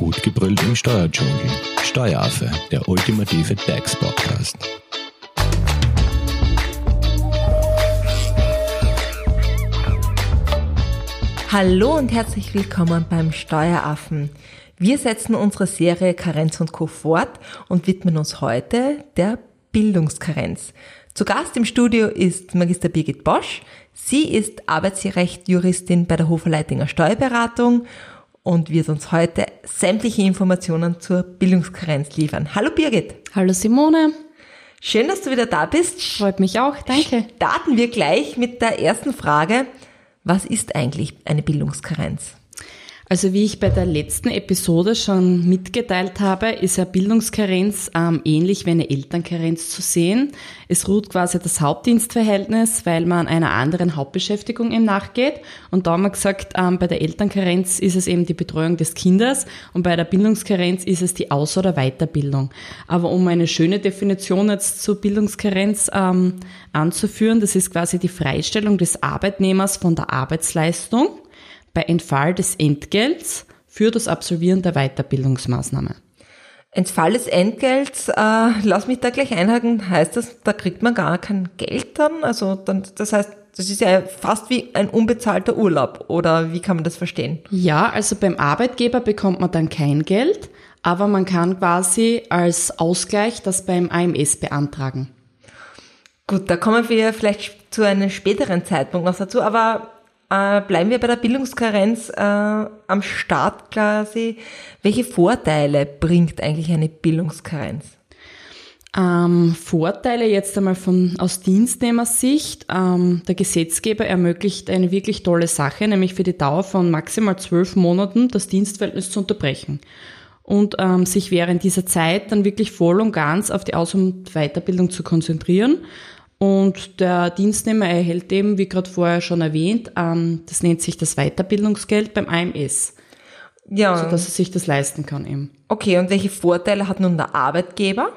Gut gebrüllt im Steuerdschungel. Steueraffe, der ultimative DAX-Podcast. Hallo und herzlich willkommen beim Steueraffen. Wir setzen unsere Serie Karenz und Co. fort und widmen uns heute der Bildungskarenz. Zu Gast im Studio ist Magister Birgit Bosch. Sie ist Arbeitsrechtjuristin bei der Hoferleitinger Steuerberatung und wird uns heute sämtliche Informationen zur Bildungskarenz liefern. Hallo Birgit. Hallo Simone. Schön, dass du wieder da bist. Freut mich auch, danke. Starten wir gleich mit der ersten Frage. Was ist eigentlich eine Bildungskarenz? Also wie ich bei der letzten Episode schon mitgeteilt habe, ist ja Bildungskarenz ähm, ähnlich wie eine Elternkarenz zu sehen. Es ruht quasi das Hauptdienstverhältnis, weil man einer anderen Hauptbeschäftigung eben nachgeht. Und da haben wir gesagt, ähm, bei der Elternkarenz ist es eben die Betreuung des Kindes und bei der Bildungskarenz ist es die Aus- oder Weiterbildung. Aber um eine schöne Definition jetzt zur Bildungskarenz ähm, anzuführen, das ist quasi die Freistellung des Arbeitnehmers von der Arbeitsleistung bei Entfall des Entgelts für das Absolvieren der Weiterbildungsmaßnahme. Entfall des Entgelts, äh, lass mich da gleich einhaken, heißt das, da kriegt man gar kein Geld dann? Also dann, das heißt, das ist ja fast wie ein unbezahlter Urlaub, oder wie kann man das verstehen? Ja, also beim Arbeitgeber bekommt man dann kein Geld, aber man kann quasi als Ausgleich das beim AMS beantragen. Gut, da kommen wir vielleicht zu einem späteren Zeitpunkt noch dazu, aber äh, bleiben wir bei der Bildungskarenz äh, am Start quasi. Welche Vorteile bringt eigentlich eine Bildungskarenz? Ähm, Vorteile jetzt einmal von aus Dienstnehmersicht. Ähm, der Gesetzgeber ermöglicht eine wirklich tolle Sache, nämlich für die Dauer von maximal zwölf Monaten das Dienstverhältnis zu unterbrechen und ähm, sich während dieser Zeit dann wirklich voll und ganz auf die Aus- und Weiterbildung zu konzentrieren. Und der Dienstnehmer erhält eben, wie gerade vorher schon erwähnt, ähm, das nennt sich das Weiterbildungsgeld beim AMS. Ja. So dass er sich das leisten kann eben. Okay, und welche Vorteile hat nun der Arbeitgeber?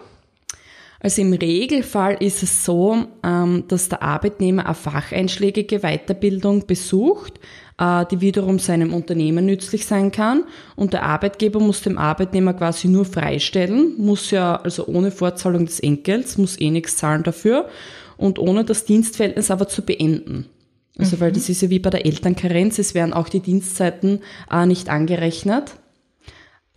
Also im Regelfall ist es so, ähm, dass der Arbeitnehmer eine facheinschlägige Weiterbildung besucht, äh, die wiederum seinem Unternehmen nützlich sein kann. Und der Arbeitgeber muss dem Arbeitnehmer quasi nur freistellen, muss ja also ohne Vorzahlung des Entgelts, muss eh nichts zahlen dafür und ohne das Dienstverhältnis aber zu beenden. Also mhm. weil das ist ja wie bei der Elternkarenz, es werden auch die Dienstzeiten äh, nicht angerechnet.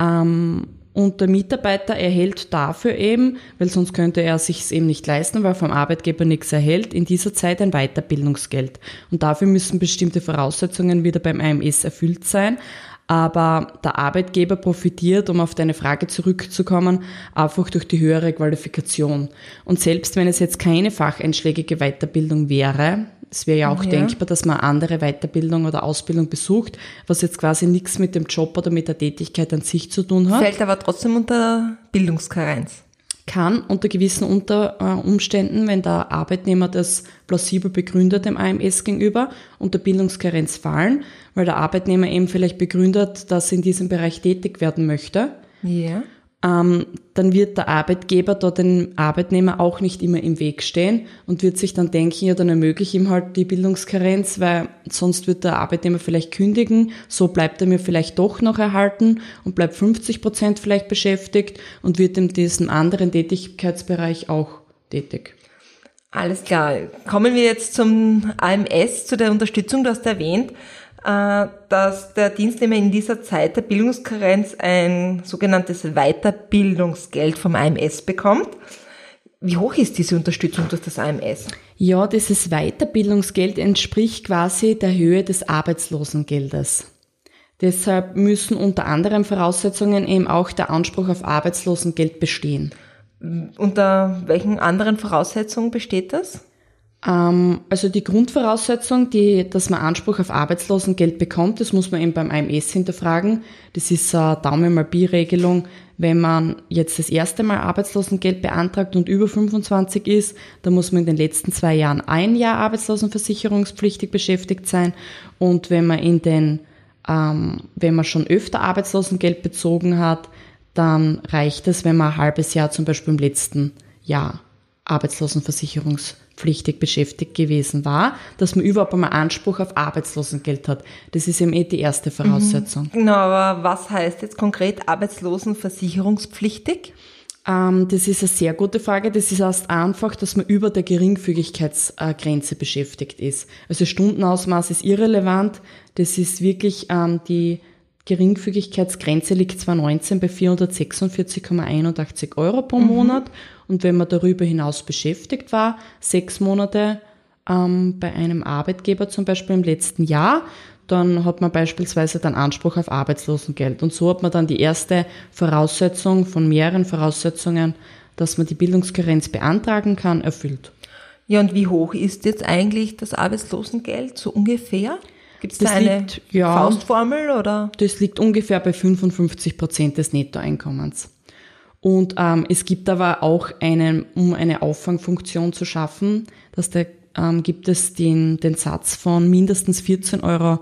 Ähm, und der Mitarbeiter erhält dafür eben, weil sonst könnte er sich eben nicht leisten, weil vom Arbeitgeber nichts erhält, in dieser Zeit ein Weiterbildungsgeld. Und dafür müssen bestimmte Voraussetzungen wieder beim AMS erfüllt sein. Aber der Arbeitgeber profitiert, um auf deine Frage zurückzukommen, einfach durch die höhere Qualifikation. Und selbst wenn es jetzt keine facheinschlägige Weiterbildung wäre, es wäre ja auch ja. denkbar, dass man andere Weiterbildung oder Ausbildung besucht, was jetzt quasi nichts mit dem Job oder mit der Tätigkeit an sich zu tun hat. Fällt aber trotzdem unter Bildungskarenz. Kann unter gewissen unter, äh, Umständen, wenn der Arbeitnehmer das plausibel begründet dem AMS gegenüber, unter Bildungskarenz fallen, weil der Arbeitnehmer eben vielleicht begründet, dass er in diesem Bereich tätig werden möchte. Ja ähm, dann wird der Arbeitgeber dort dem Arbeitnehmer auch nicht immer im Weg stehen und wird sich dann denken, ja, dann ermögliche ich ihm halt die Bildungskarenz, weil sonst wird der Arbeitnehmer vielleicht kündigen, so bleibt er mir vielleicht doch noch erhalten und bleibt 50 Prozent vielleicht beschäftigt und wird in diesem anderen Tätigkeitsbereich auch tätig. Alles klar. Kommen wir jetzt zum AMS, zu der Unterstützung, du hast erwähnt. Äh, dass der Dienstnehmer in dieser Zeit der Bildungskarenz ein sogenanntes Weiterbildungsgeld vom AMS bekommt. Wie hoch ist diese Unterstützung durch das AMS? Ja, dieses Weiterbildungsgeld entspricht quasi der Höhe des Arbeitslosengeldes. Deshalb müssen unter anderen Voraussetzungen eben auch der Anspruch auf Arbeitslosengeld bestehen. Unter welchen anderen Voraussetzungen besteht das? Ähm, also die Grundvoraussetzung, die, dass man Anspruch auf Arbeitslosengeld bekommt, das muss man eben beim AMS hinterfragen. Das ist eine Daumen mal Bi-Regelung. Wenn man jetzt das erste Mal Arbeitslosengeld beantragt und über 25 ist, dann muss man in den letzten zwei Jahren ein Jahr arbeitslosenversicherungspflichtig beschäftigt sein. Und wenn man in den, ähm, wenn man schon öfter Arbeitslosengeld bezogen hat, dann reicht es, wenn man ein halbes Jahr zum Beispiel im letzten Jahr Arbeitslosenversicherungspflichtig pflichtig beschäftigt gewesen war, dass man überhaupt einmal Anspruch auf Arbeitslosengeld hat. Das ist eben eh die erste Voraussetzung. Genau, aber was heißt jetzt konkret arbeitslosenversicherungspflichtig? Ähm, das ist eine sehr gute Frage. Das ist erst einfach, dass man über der Geringfügigkeitsgrenze beschäftigt ist. Also Stundenausmaß ist irrelevant. Das ist wirklich ähm, die Geringfügigkeitsgrenze liegt 2019 bei 446,81 Euro pro mhm. Monat. Und wenn man darüber hinaus beschäftigt war, sechs Monate ähm, bei einem Arbeitgeber zum Beispiel im letzten Jahr, dann hat man beispielsweise dann Anspruch auf Arbeitslosengeld. Und so hat man dann die erste Voraussetzung von mehreren Voraussetzungen, dass man die Bildungskarenz beantragen kann, erfüllt. Ja, und wie hoch ist jetzt eigentlich das Arbeitslosengeld so ungefähr? Gibt es da eine liegt, ja, Faustformel oder? Das liegt ungefähr bei 55 Prozent des Nettoeinkommens. Und ähm, es gibt aber auch einen, um eine Auffangfunktion zu schaffen, dass der, ähm, gibt es den, den Satz von mindestens 14,53 Euro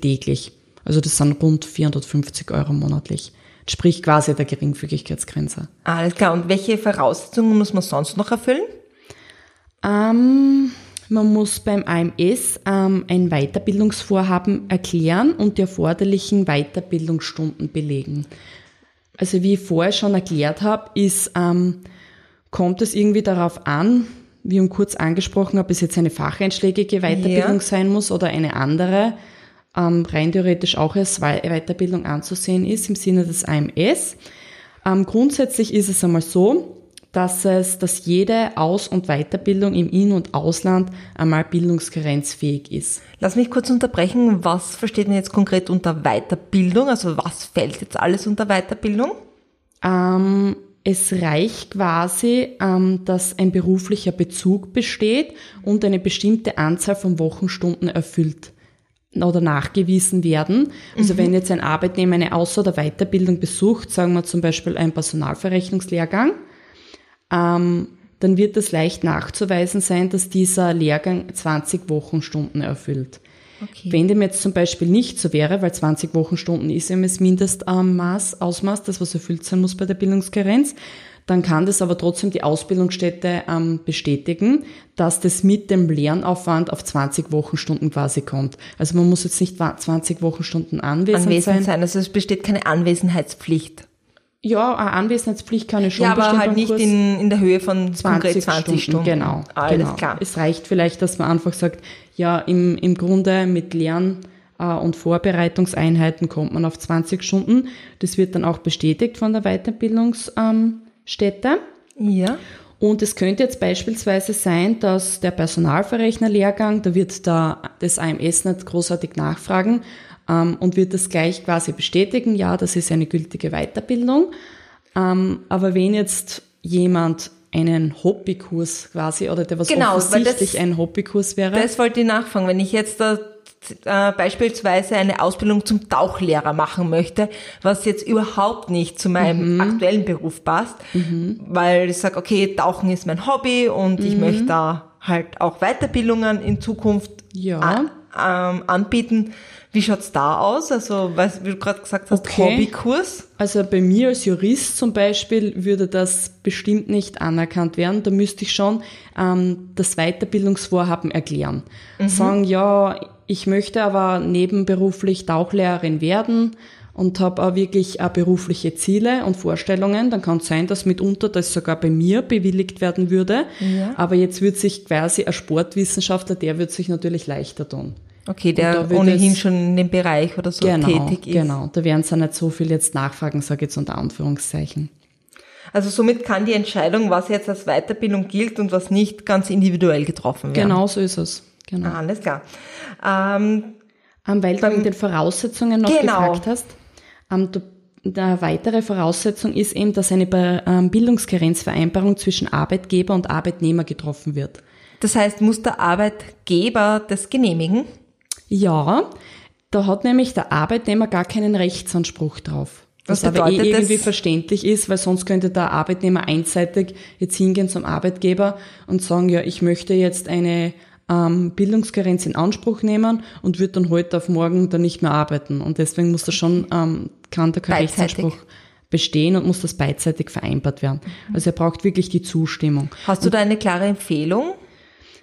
täglich. Also das sind rund 450 Euro monatlich. Sprich quasi der Geringfügigkeitsgrenze. Alles klar. Und welche Voraussetzungen muss man sonst noch erfüllen? Ähm, man muss beim AMS ähm, ein Weiterbildungsvorhaben erklären und die erforderlichen Weiterbildungsstunden belegen. Also wie ich vorher schon erklärt habe, ist, ähm, kommt es irgendwie darauf an, wie ich kurz angesprochen habe, ob es jetzt eine facheinschlägige Weiterbildung ja. sein muss oder eine andere, ähm, rein theoretisch auch als Weiterbildung anzusehen ist im Sinne des AMS. Ähm, grundsätzlich ist es einmal so, dass es, dass jede Aus- und Weiterbildung im In- und Ausland einmal bildungsgrenzfähig ist. Lass mich kurz unterbrechen. Was versteht man jetzt konkret unter Weiterbildung? Also was fällt jetzt alles unter Weiterbildung? Ähm, es reicht quasi, ähm, dass ein beruflicher Bezug besteht und eine bestimmte Anzahl von Wochenstunden erfüllt oder nachgewiesen werden. Also mhm. wenn jetzt ein Arbeitnehmer eine Außer- oder Weiterbildung besucht, sagen wir zum Beispiel einen Personalverrechnungslehrgang, ähm, dann wird es leicht nachzuweisen sein, dass dieser Lehrgang 20 Wochenstunden erfüllt. Okay. Wenn dem jetzt zum Beispiel nicht so wäre, weil 20 Wochenstunden ist eben das Mindestmaß, Ausmaß, das was erfüllt sein muss bei der Bildungskarenz, dann kann das aber trotzdem die Ausbildungsstätte ähm, bestätigen, dass das mit dem Lernaufwand auf 20 Wochenstunden quasi kommt. Also man muss jetzt nicht 20 Wochenstunden anwesend, anwesend sein. sein. Also es besteht keine Anwesenheitspflicht. Ja, eine Anwesenheitspflicht kann ich schon Ja, aber halt nicht in, in der Höhe von 20, 20 Stunden. Stunden. Genau, Alles genau. klar. Es reicht vielleicht, dass man einfach sagt, ja, im, im Grunde mit Lern- äh, und Vorbereitungseinheiten kommt man auf 20 Stunden. Das wird dann auch bestätigt von der Weiterbildungsstätte. ja. Und es könnte jetzt beispielsweise sein, dass der Personalverrechnerlehrgang, da wird da das AMS nicht großartig nachfragen, und wird das gleich quasi bestätigen, ja, das ist eine gültige Weiterbildung. Ähm, aber wenn jetzt jemand einen Hobbykurs quasi oder der was genau, offensichtlich das, ein Hobbykurs wäre. Das wollte ich nachfragen. Wenn ich jetzt da äh, beispielsweise eine Ausbildung zum Tauchlehrer machen möchte, was jetzt überhaupt nicht zu meinem mhm. aktuellen Beruf passt, mhm. weil ich sage, okay, Tauchen ist mein Hobby und mhm. ich möchte da halt auch Weiterbildungen in Zukunft ja. ähm, anbieten, wie schaut's da aus? Also, weil, wie du gerade gesagt hast, okay. Hobbykurs? Also bei mir als Jurist zum Beispiel würde das bestimmt nicht anerkannt werden. Da müsste ich schon ähm, das Weiterbildungsvorhaben erklären. Mhm. Sagen, ja, ich möchte aber nebenberuflich Tauchlehrerin werden und habe auch wirklich auch berufliche Ziele und Vorstellungen, dann kann es sein, dass mitunter das sogar bei mir bewilligt werden würde. Ja. Aber jetzt wird sich quasi ein Sportwissenschaftler, der wird sich natürlich leichter tun. Okay, der ohnehin schon in dem Bereich oder so genau, tätig ist. Genau, da werden sie nicht so viel jetzt nachfragen, sage ich jetzt unter Anführungszeichen. Also somit kann die Entscheidung, was jetzt als Weiterbildung gilt und was nicht, ganz individuell getroffen werden. Genau so ist es. Genau. Ah, alles klar. Ähm, weil du mit den Voraussetzungen noch genau. gefragt hast. Ähm, du, eine weitere Voraussetzung ist eben, dass eine ähm, Bildungskarenzvereinbarung zwischen Arbeitgeber und Arbeitnehmer getroffen wird. Das heißt, muss der Arbeitgeber das genehmigen? Ja, da hat nämlich der Arbeitnehmer gar keinen Rechtsanspruch drauf. Was aber eh irgendwie das? verständlich ist, weil sonst könnte der Arbeitnehmer einseitig jetzt hingehen zum Arbeitgeber und sagen, ja, ich möchte jetzt eine ähm, Bildungskarenz in Anspruch nehmen und wird dann heute auf morgen dann nicht mehr arbeiten. Und deswegen muss da schon, ähm, kann der kein Rechtsanspruch bestehen und muss das beidseitig vereinbart werden. Also er braucht wirklich die Zustimmung. Hast du da eine klare Empfehlung?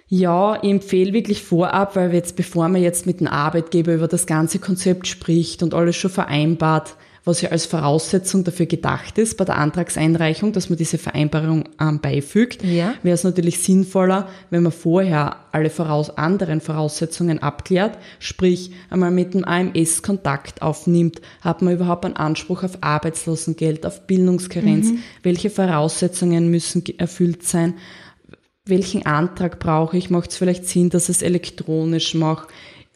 Ja, ich empfehle wirklich vorab, weil jetzt, bevor man jetzt mit dem Arbeitgeber über das ganze Konzept spricht und alles schon vereinbart, was ja als Voraussetzung dafür gedacht ist bei der Antragseinreichung, dass man diese Vereinbarung ähm, beifügt, Ja. wäre es natürlich sinnvoller, wenn man vorher alle voraus anderen Voraussetzungen abklärt, sprich einmal mit dem AMS Kontakt aufnimmt, hat man überhaupt einen Anspruch auf Arbeitslosengeld, auf Bildungskarenz, welche Voraussetzungen müssen erfüllt sein, welchen Antrag brauche ich, macht es vielleicht Sinn, dass ich es elektronisch mache,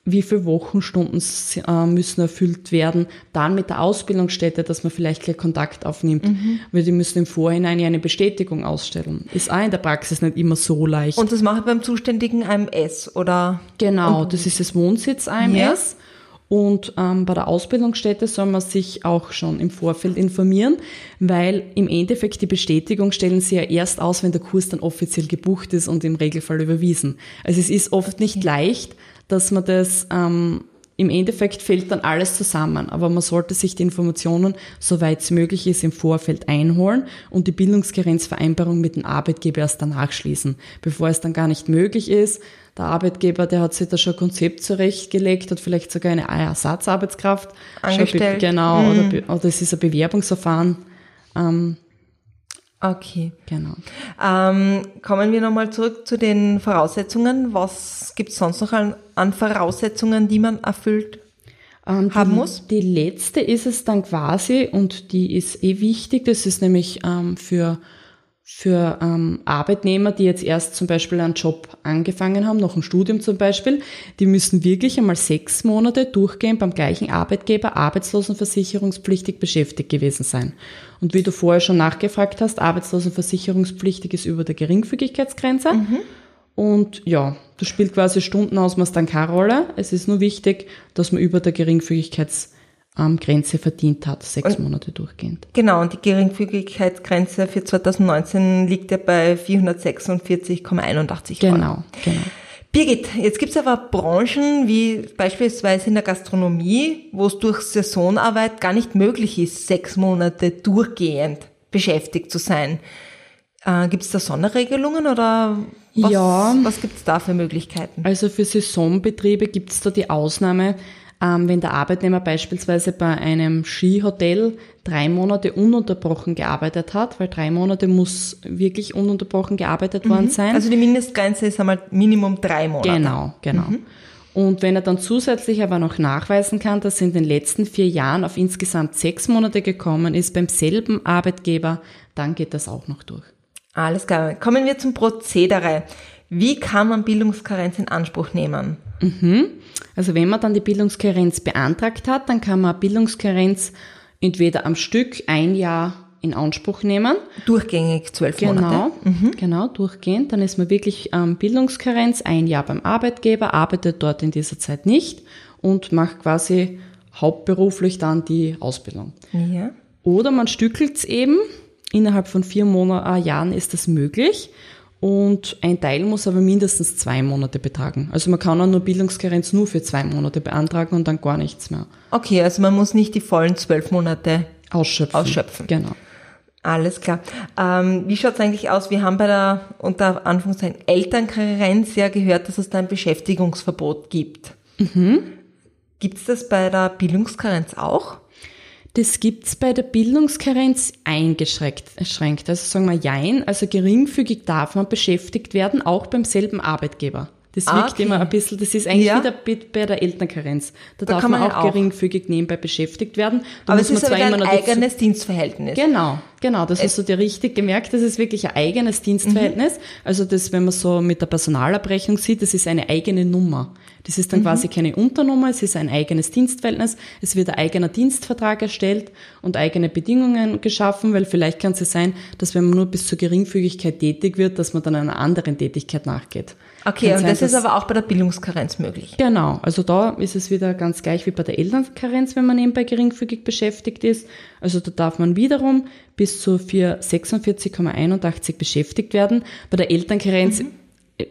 wie viele Wochenstunden äh, müssen erfüllt werden, dann mit der Ausbildungsstätte, dass man vielleicht gleich Kontakt aufnimmt, weil die müssen im Vorhinein ja eine Bestätigung ausstellen. Ist auch in der Praxis nicht immer so leicht. Und das mache ich beim zuständigen AMS oder? Genau, das ist das Wohnsitz AMS. Und ähm, bei der Ausbildungsstätte soll man sich auch schon im Vorfeld informieren, weil im Endeffekt die Bestätigung stellen sie ja erst aus, wenn der Kurs dann offiziell gebucht ist und im Regelfall überwiesen. Also es ist oft nicht leicht, dass man das ähm, im Endeffekt fällt dann alles zusammen, aber man sollte sich die Informationen, soweit es möglich ist, im Vorfeld einholen und die Bildungsgrenzvereinbarung mit dem Arbeitgeber erst danach schließen, bevor es dann gar nicht möglich ist. Der Arbeitgeber, der hat sich da schon ein Konzept zurechtgelegt, hat vielleicht sogar eine Ersatzarbeitskraft schon Angestellt. Be genau, oder, be- oder es ist ein Bewerbungsverfahren. Ähm, Okay. genau. Ähm, kommen wir nochmal zurück zu den Voraussetzungen. Was gibt es sonst noch an, an Voraussetzungen, die man erfüllt? Ähm, haben die, muss? Die letzte ist es dann quasi und die ist eh wichtig. Das ist nämlich ähm, für für ähm, Arbeitnehmer, die jetzt erst zum Beispiel einen Job angefangen haben, noch ein Studium zum Beispiel, die müssen wirklich einmal sechs Monate durchgehend beim gleichen Arbeitgeber arbeitslosenversicherungspflichtig beschäftigt gewesen sein. Und wie du vorher schon nachgefragt hast, arbeitslosenversicherungspflichtig ist über der Geringfügigkeitsgrenze. Und ja, das spielt quasi Stundenausmaß dann keine Rolle. Es ist nur wichtig, dass man über der Geringfügigkeitsgrenze verdient hat, sechs Monate durchgehend. Genau, und die Geringfügigkeitsgrenze für 2019 liegt ja bei 446,81 Euro. Genau, genau. Birgit, jetzt gibt's aber Branchen wie beispielsweise in der Gastronomie, wo es durch Saisonarbeit gar nicht möglich ist, sechs Monate durchgehend beschäftigt zu sein. Äh, gibt's da Sonderregelungen oder was, Ja. was gibt's da für Möglichkeiten? Also für Saisonbetriebe gibt es da die Ausnahme, ähm, wenn der Arbeitnehmer beispielsweise bei einem Skihotel drei Monate ununterbrochen gearbeitet hat, weil drei Monate muss wirklich ununterbrochen gearbeitet worden sein. Also die Mindestgrenze ist einmal Minimum drei Monate. Genau, genau. Und wenn er dann zusätzlich aber noch nachweisen kann, dass er in den letzten vier Jahren auf insgesamt sechs Monate gekommen ist beim selben Arbeitgeber, dann geht das auch noch durch. Alles klar. Kommen wir zum Prozedere. Wie kann man Bildungskarenz in Anspruch nehmen? Also wenn man dann die Bildungskarenz beantragt hat, dann kann man Bildungskarenz entweder am Stück ein Jahr in Anspruch nehmen. Durchgängig zwölf Monate. Genau, genau, durchgehend. Dann ist man wirklich ähm, Bildungskarenz, ein Jahr beim Arbeitgeber, arbeitet dort in dieser Zeit nicht und macht quasi hauptberuflich dann die Ausbildung. Ja. Oder man stückelt es eben, innerhalb von vier Monat, äh, Jahren ist das möglich. Und ein Teil muss aber mindestens zwei Monate betragen. Also man kann auch nur Bildungskarenz nur für zwei Monate beantragen und dann gar nichts mehr Okay, also man muss nicht die vollen zwölf Monate. ausschöpfen. Ausschöpfen. Genau. Alles klar. Ähm, wie schaut's eigentlich aus? Wir haben bei der unter Anführungszeichen Elternkarenz ja gehört, dass es da ein Beschäftigungsverbot gibt. Gibt's das bei der Bildungskarenz auch? Das gibt's bei der Bildungskarenz eingeschränkt. erschränkt. Also sagen wir Jein, also geringfügig darf man beschäftigt werden, auch beim selben Arbeitgeber. Das Ah, wirkt okay. immer ein bisschen, das ist eigentlich Ja. wieder bei bei der Elternkarenz. Da, Da darf kann man auch auch. geringfügig nebenbei beschäftigt werden. Da Aber muss es ist man zwar ein immer eigenes Dienstverhältnis. Genau, genau, das hast du dir richtig gemerkt. Das ist wirklich ein eigenes Dienstverhältnis. Also das, wenn man so mit der Personalabrechnung sieht, das ist eine eigene Nummer. Das ist dann quasi keine Unternummer, es ist ein eigenes Dienstverhältnis. Es wird ein eigener Dienstvertrag erstellt und eigene Bedingungen geschaffen, weil vielleicht kann es ja sein, dass wenn man nur bis zur Geringfügigkeit tätig wird, dass man dann einer anderen Tätigkeit nachgeht. Okay, Kann und sein, das ist aber auch bei der Bildungskarenz möglich. Genau, also da ist es wieder ganz gleich wie bei der Elternkarenz, wenn man nebenbei geringfügig beschäftigt ist. Also da darf man wiederum bis zu 446,81 beschäftigt werden. Bei der Elternkarenz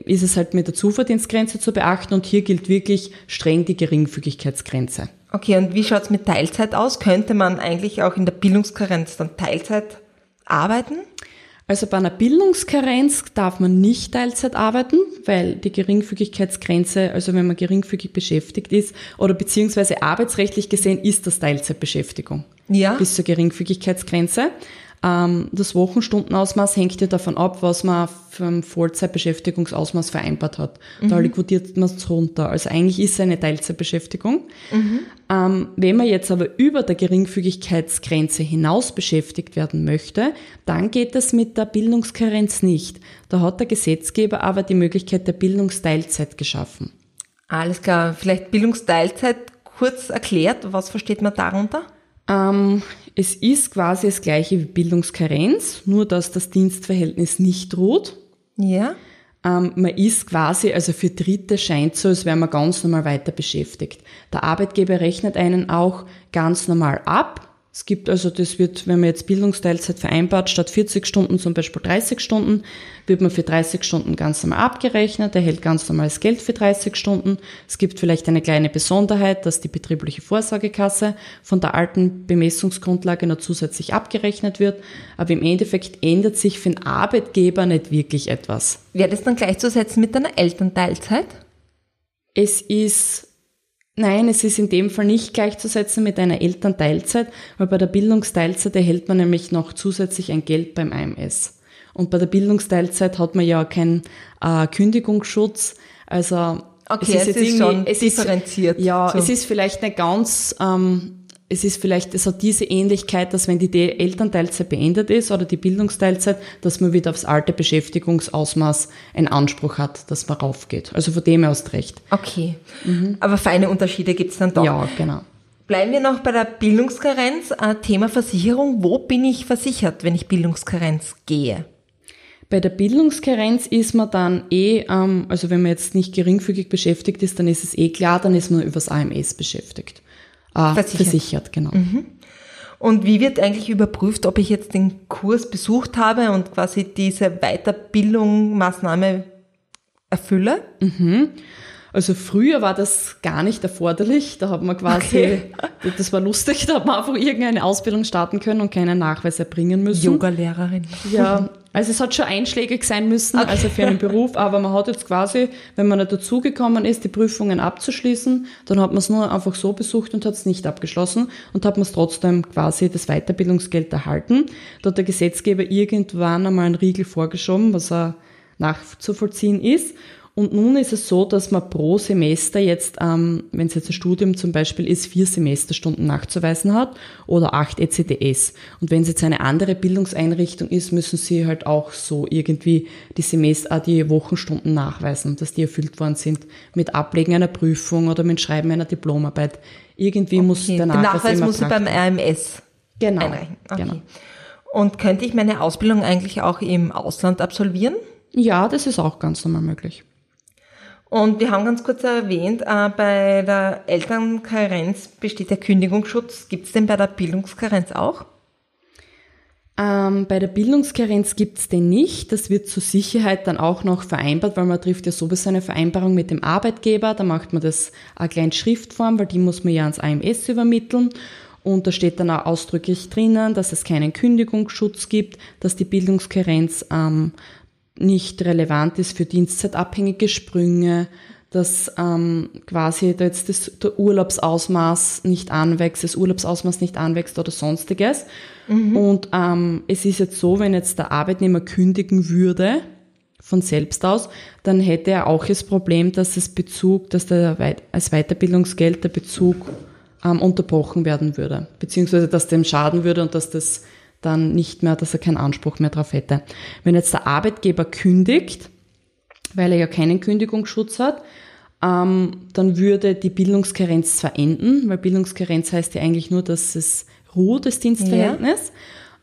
ist es halt mit der Zuverdienstgrenze zu beachten und hier gilt wirklich streng die Geringfügigkeitsgrenze. Okay, und wie schaut's mit Teilzeit aus? Könnte man eigentlich auch in der Bildungskarenz dann Teilzeit arbeiten? Also bei einer Bildungskarenz darf man nicht Teilzeit arbeiten, weil die Geringfügigkeitsgrenze, also wenn man geringfügig beschäftigt ist oder beziehungsweise arbeitsrechtlich gesehen ist das Teilzeitbeschäftigung Ja. bis zur Geringfügigkeitsgrenze. Ähm, das Wochenstundenausmaß hängt ja davon ab, was man ein Vollzeitbeschäftigungsausmaß vereinbart hat. Da liquidiert man es runter. Also eigentlich ist es eine Teilzeitbeschäftigung. Ähm, wenn man jetzt aber über der Geringfügigkeitsgrenze hinaus beschäftigt werden möchte, dann geht das mit der Bildungskarenz nicht. Da hat der Gesetzgeber aber die Möglichkeit der Bildungsteilzeit geschaffen. Alles klar. Vielleicht Bildungsteilzeit kurz erklärt. Was versteht man darunter? Ähm, es ist quasi das gleiche wie Bildungskarenz, nur dass das Dienstverhältnis nicht ruht. Ja. Ähm, man ist quasi, also für Dritte scheint so, als wäre man ganz normal weiter beschäftigt. Der Arbeitgeber rechnet einen auch ganz normal ab. Es gibt also, das wird, wenn man jetzt Bildungsteilzeit vereinbart, statt 40 Stunden zum Beispiel 30 Stunden, wird man für 30 Stunden ganz normal abgerechnet, erhält ganz normales Geld für 30 Stunden. Es gibt vielleicht eine kleine Besonderheit, dass die betriebliche Vorsorgekasse von der alten Bemessungsgrundlage noch zusätzlich abgerechnet wird. Aber im Endeffekt ändert sich für den Arbeitgeber nicht wirklich etwas. Wäre das dann gleichzusetzen mit einer Elternteilzeit? Es ist, nein, es ist in dem Fall nicht gleichzusetzen mit einer Elternteilzeit, weil bei der Bildungsteilzeit erhält man nämlich noch zusätzlich ein Geld beim AMS. Und bei der Bildungsteilzeit hat man ja keinen äh, Kündigungsschutz. Also Okay, es ist schon differenziert ja, so. es ist vielleicht nicht ganz, ähm, es ist vielleicht, es hat diese Ähnlichkeit, dass wenn die Elternteilzeit beendet ist oder die Bildungsteilzeit, dass man wieder aufs alte Beschäftigungsausmaß einen Anspruch hat, dass man raufgeht. Also von dem her hast recht. Okay. Aber feine Unterschiede gibt's dann doch. Ja, genau. Bleiben wir noch bei der Bildungskarenz. Thema Versicherung. Wo bin ich versichert, wenn ich Bildungskarenz gehe? Bei der Bildungskarenz ist man dann eh, ähm, also wenn man jetzt nicht geringfügig beschäftigt ist, dann ist es eh klar, dann ist man übers AMS beschäftigt. Äh, Versichert. versichert, genau. Und wie wird eigentlich überprüft, ob ich jetzt den Kurs besucht habe und quasi diese Weiterbildung, Maßnahme erfülle? Also früher war das gar nicht erforderlich. Da hat man quasi, Okay. das war lustig, da hat man einfach irgendeine Ausbildung starten können und keinen Nachweis erbringen müssen. Yoga-Lehrerin. Ja, also es hat schon einschlägig sein müssen, Okay. also für einen Beruf, aber man hat jetzt quasi, wenn man nicht dazugekommen ist, die Prüfungen abzuschließen, dann hat man es nur einfach so besucht und hat es nicht abgeschlossen und hat man es trotzdem quasi das Weiterbildungsgeld erhalten. Da hat der Gesetzgeber irgendwann einmal einen Riegel vorgeschoben, was er nachzuvollziehen ist. Und nun ist es so, dass man pro Semester jetzt, ähm, wenn es jetzt ein Studium zum Beispiel ist, vier Semesterstunden nachzuweisen hat oder acht ECTS. Und wenn es jetzt eine andere Bildungseinrichtung ist, müssen sie halt auch so irgendwie die Semester, äh, die Wochenstunden nachweisen, dass die erfüllt worden sind mit Ablegen einer Prüfung oder mit Schreiben einer Diplomarbeit. Irgendwie muss Okay. der Den Nachweis, Nachweis muss ich beim RMS genau, einreichen. Okay. genau. Und könnte ich meine Ausbildung eigentlich auch im Ausland absolvieren? Ja, das ist auch ganz normal möglich. Und wir haben ganz kurz erwähnt, äh, bei der Elternkarenz besteht der Kündigungsschutz. Gibt es den bei der Bildungskarenz auch? Ähm, bei der Bildungskarenz gibt's den nicht. Das wird zur Sicherheit dann auch noch vereinbart, weil man trifft ja sowieso eine Vereinbarung mit dem Arbeitgeber. Da macht man das eine kleine Schriftform, weil die muss man ja ans AMS übermitteln. Und da steht dann auch ausdrücklich drinnen, dass es keinen Kündigungsschutz gibt, dass die Bildungskarenz ähm, nicht relevant ist für dienstzeitabhängige Sprünge, dass ähm, quasi da jetzt das, der Urlaubsausmaß nicht anwächst, das Urlaubsausmaß nicht anwächst oder sonstiges. Und ähm, es ist jetzt so, wenn jetzt der Arbeitnehmer kündigen würde, von selbst aus, dann hätte er auch das Problem, dass das Bezug, dass der Weit als Weiterbildungsgeld der Bezug ähm, unterbrochen werden würde, beziehungsweise dass dem schaden würde und dass das dann nicht mehr, dass er keinen Anspruch mehr darauf hätte. Wenn jetzt der Arbeitgeber kündigt, weil er ja keinen Kündigungsschutz hat, ähm, dann würde die Bildungskarenz zwar enden, weil Bildungskarenz heißt ja eigentlich nur, dass es ruht, das Dienstverhältnis,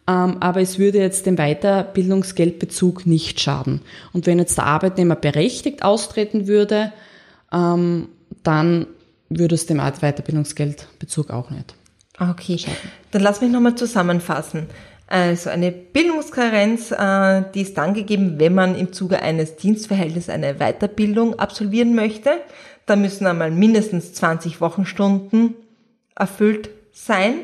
ähm, aber es würde jetzt dem Weiterbildungsgeldbezug nicht schaden. Und wenn jetzt der Arbeitnehmer berechtigt austreten würde, ähm, dann würde es dem Weiterbildungsgeldbezug auch nicht. Okay, dann lass mich nochmal zusammenfassen. Also eine Bildungskarenz, äh, die ist dann gegeben, wenn man im Zuge eines Dienstverhältnisses eine Weiterbildung absolvieren möchte. Da müssen einmal mindestens 20 Wochenstunden erfüllt sein.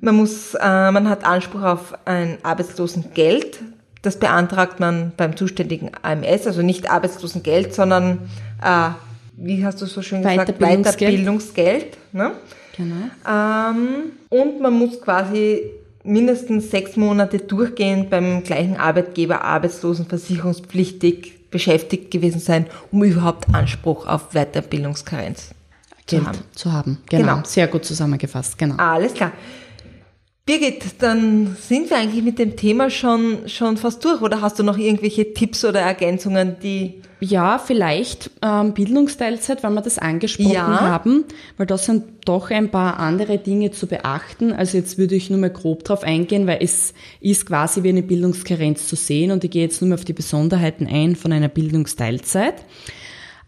Man muss, äh, man hat Anspruch auf ein Arbeitslosengeld. Das beantragt man beim zuständigen AMS, also nicht Arbeitslosengeld, sondern äh, wie hast du so schön gesagt, Weiterbildungsgeld. Weiterbildungsgeld. Ne? Genau. Ähm, und man muss quasi mindestens sechs Monate durchgehend beim gleichen Arbeitgeber arbeitslosenversicherungspflichtig beschäftigt gewesen sein, um überhaupt Anspruch auf Weiterbildungskarenz zu haben. zu haben. Genau. Genau. Sehr gut zusammengefasst, genau. Alles klar. Birgit, dann sind wir eigentlich mit dem Thema schon, schon fast durch. Oder hast du noch irgendwelche Tipps oder Ergänzungen, die Ja, vielleicht ähm, Bildungsteilzeit, weil wir das angesprochen Ja. haben, weil da sind doch ein paar andere Dinge zu beachten. Also jetzt würde ich nur mal grob drauf eingehen, weil es ist quasi wie eine Bildungskarenz zu sehen und ich gehe jetzt nur mal auf die Besonderheiten ein von einer Bildungsteilzeit.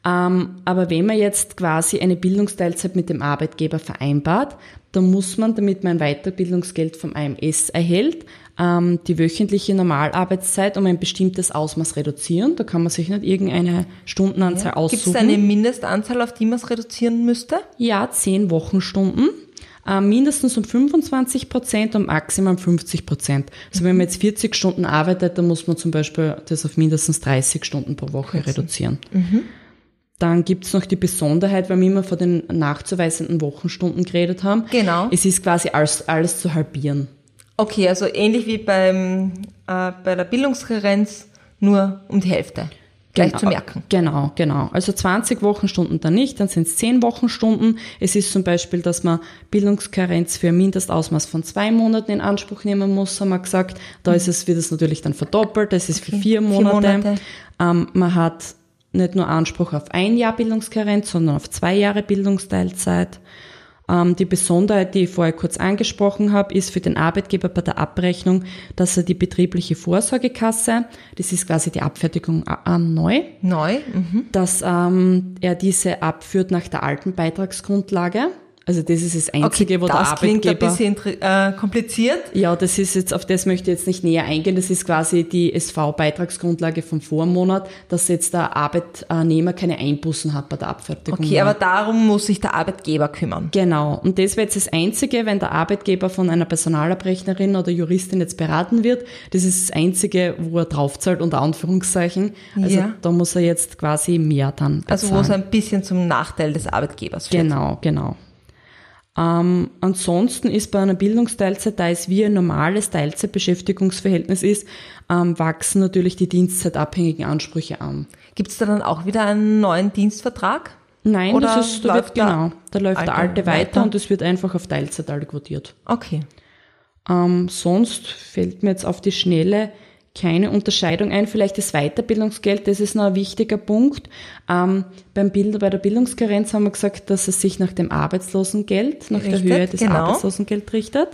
Ähm, aber wenn man jetzt quasi eine Bildungsteilzeit mit dem Arbeitgeber vereinbart, dann muss man, damit man ein Weiterbildungsgeld vom AMS erhält, ähm, die wöchentliche Normalarbeitszeit um ein bestimmtes Ausmaß reduzieren. Da kann man sich nicht irgendeine Stundenanzahl gibt es aussuchen. eine Mindestanzahl, auf die man es reduzieren müsste? Ja, 10 Wochenstunden. Äh, mindestens um 25 Prozent und maximal 50 Prozent. Also wenn man jetzt 40 Stunden arbeitet, dann muss man zum Beispiel das auf mindestens 30 Stunden pro Woche reduzieren. Dann gibt's noch die Besonderheit, weil wir immer von den nachzuweisenden Wochenstunden geredet haben. Genau. Es ist quasi alles, alles zu halbieren. Okay, also ähnlich wie beim, äh, bei der Bildungskarenz, nur um die Hälfte. Gleich Genau, zu merken. Genau, genau. Also 20 Wochenstunden dann nicht, dann sind es 10 Wochenstunden. Es ist zum Beispiel, dass man Bildungskarenz für ein Mindestausmaß von zwei Monaten in Anspruch nehmen muss, haben wir gesagt. Da ist es, wird es natürlich dann verdoppelt, das ist für vier vier Monate. Monate. Ähm, man hat nicht nur Anspruch auf ein Jahr Bildungskarenz, sondern auf zwei Jahre Bildungsteilzeit. Ähm, die Besonderheit, die ich vorher kurz angesprochen habe, ist für den Arbeitgeber bei der Abrechnung, dass er die betriebliche Vorsorgekasse, das ist quasi die Abfertigung äh, neu, Neu. Mhm. dass ähm, er diese abführt nach der alten Beitragsgrundlage. Also das ist das Einzige, wo der das klingt ein Arbeitgeber... bisschen äh, kompliziert. Ja, das ist jetzt, auf das möchte ich jetzt nicht näher eingehen. Das ist quasi die SV-Beitragsgrundlage vom Vormonat, dass jetzt der Arbeitnehmer keine Einbußen hat bei der Abfertigung. Okay, aber darum muss sich der Arbeitgeber kümmern. Genau. Und das wäre jetzt das Einzige, wenn der Arbeitgeber von einer Personalabrechnerin oder Juristin jetzt beraten wird. Das ist das Einzige, wo er draufzahlt, unter Anführungszeichen. Also Ja. da muss er jetzt quasi mehr dann bezahlen. Also wo es ein bisschen zum Nachteil des Arbeitgebers führt. Genau, genau. Ähm, ansonsten ist bei einer Bildungsteilzeit, da es wie ein normales Teilzeitbeschäftigungsverhältnis ist, ähm, wachsen natürlich die dienstzeitabhängigen Ansprüche an. Gibt es da dann auch wieder einen neuen Dienstvertrag? Nein, Oder das ist, da läuft wird, genau, da läuft alte der alte weiter, weiter? und es wird einfach auf Teilzeit alle quotiert. Okay. Ähm, sonst fällt mir jetzt auf die Schnelle keine Unterscheidung ein. Vielleicht das Weiterbildungsgeld, das ist noch ein wichtiger Punkt. Ähm, beim Bild, bei der Bildungskarenz haben wir gesagt, dass es sich nach dem Arbeitslosengeld, nach Richtet, der Höhe des genau. Arbeitslosengeld richtet.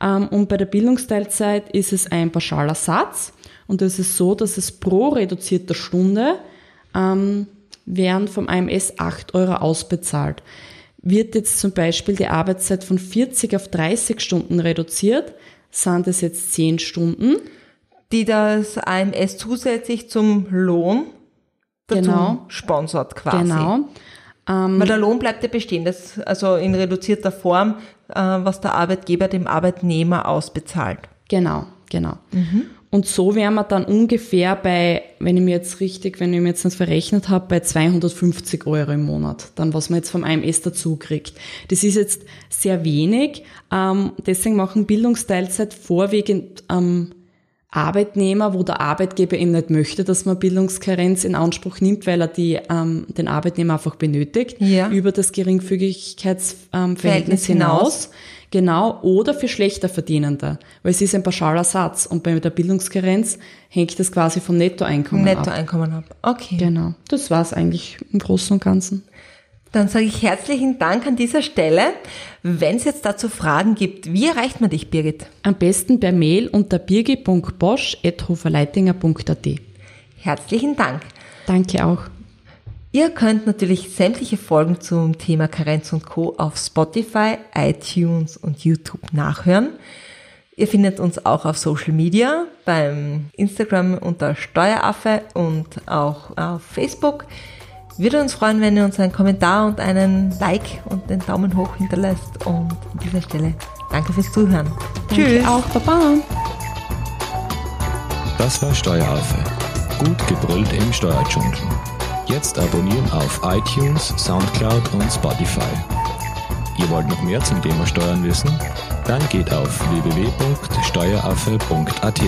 Ähm, und bei der Bildungsteilzeit ist es ein pauschaler Satz. Und das ist so, dass es pro reduzierter Stunde ähm, werden vom AMS 8 Euro ausbezahlt. Wird jetzt zum Beispiel die Arbeitszeit von 40 auf 30 Stunden reduziert, sind es jetzt 10 Stunden. Die das AMS zusätzlich zum Lohn dazu Genau. sponsort quasi. Genau. Weil der Lohn bleibt ja bestehen, das, also in reduzierter Form, äh, was der Arbeitgeber dem Arbeitnehmer ausbezahlt. Genau, genau. Und so wären wir dann ungefähr bei, wenn ich mir jetzt richtig, wenn ich mir jetzt nicht verrechnet habe, bei 250 Euro im Monat, dann was man jetzt vom AMS dazu kriegt. Das ist jetzt sehr wenig, ähm, deswegen machen Bildungsteilzeit vorwiegend ähm, Arbeitnehmer, wo der Arbeitgeber eben nicht möchte, dass man Bildungskarenz in Anspruch nimmt, weil er die, ähm, den Arbeitnehmer einfach benötigt, Ja. über das Geringfügigkeitsverhältnis ähm, Verhältnis hinaus. Genau, oder für schlechter Verdienende, weil es ist ein pauschaler Satz und bei der Bildungskarenz hängt das quasi vom Nettoeinkommen ab. Nettoeinkommen ab. Okay. Genau, das war's eigentlich im Großen und Ganzen. Dann sage ich herzlichen Dank an dieser Stelle. Wenn es jetzt dazu Fragen gibt, wie erreicht man dich, Birgit? Am besten per Mail unter birgi.bosch.hoferleitinger.at. Herzlichen Dank. Danke auch. Ihr könnt natürlich sämtliche Folgen zum Thema Karenz und Co. auf Spotify, iTunes und YouTube nachhören. Ihr findet uns auch auf Social Media, beim Instagram unter Steueraffe und auch auf Facebook. Würde uns freuen, wenn ihr uns einen Kommentar und einen Like und den Daumen hoch hinterlässt. Und an dieser Stelle danke fürs Zuhören. Danke Tschüss. auch, Baba. Das war Steueraffe. Gut gebrüllt im Steuerdschungel. Jetzt abonnieren auf iTunes, Soundcloud und Spotify. Ihr wollt noch mehr zum Thema Steuern wissen? Dann geht auf www.steueraffe.at.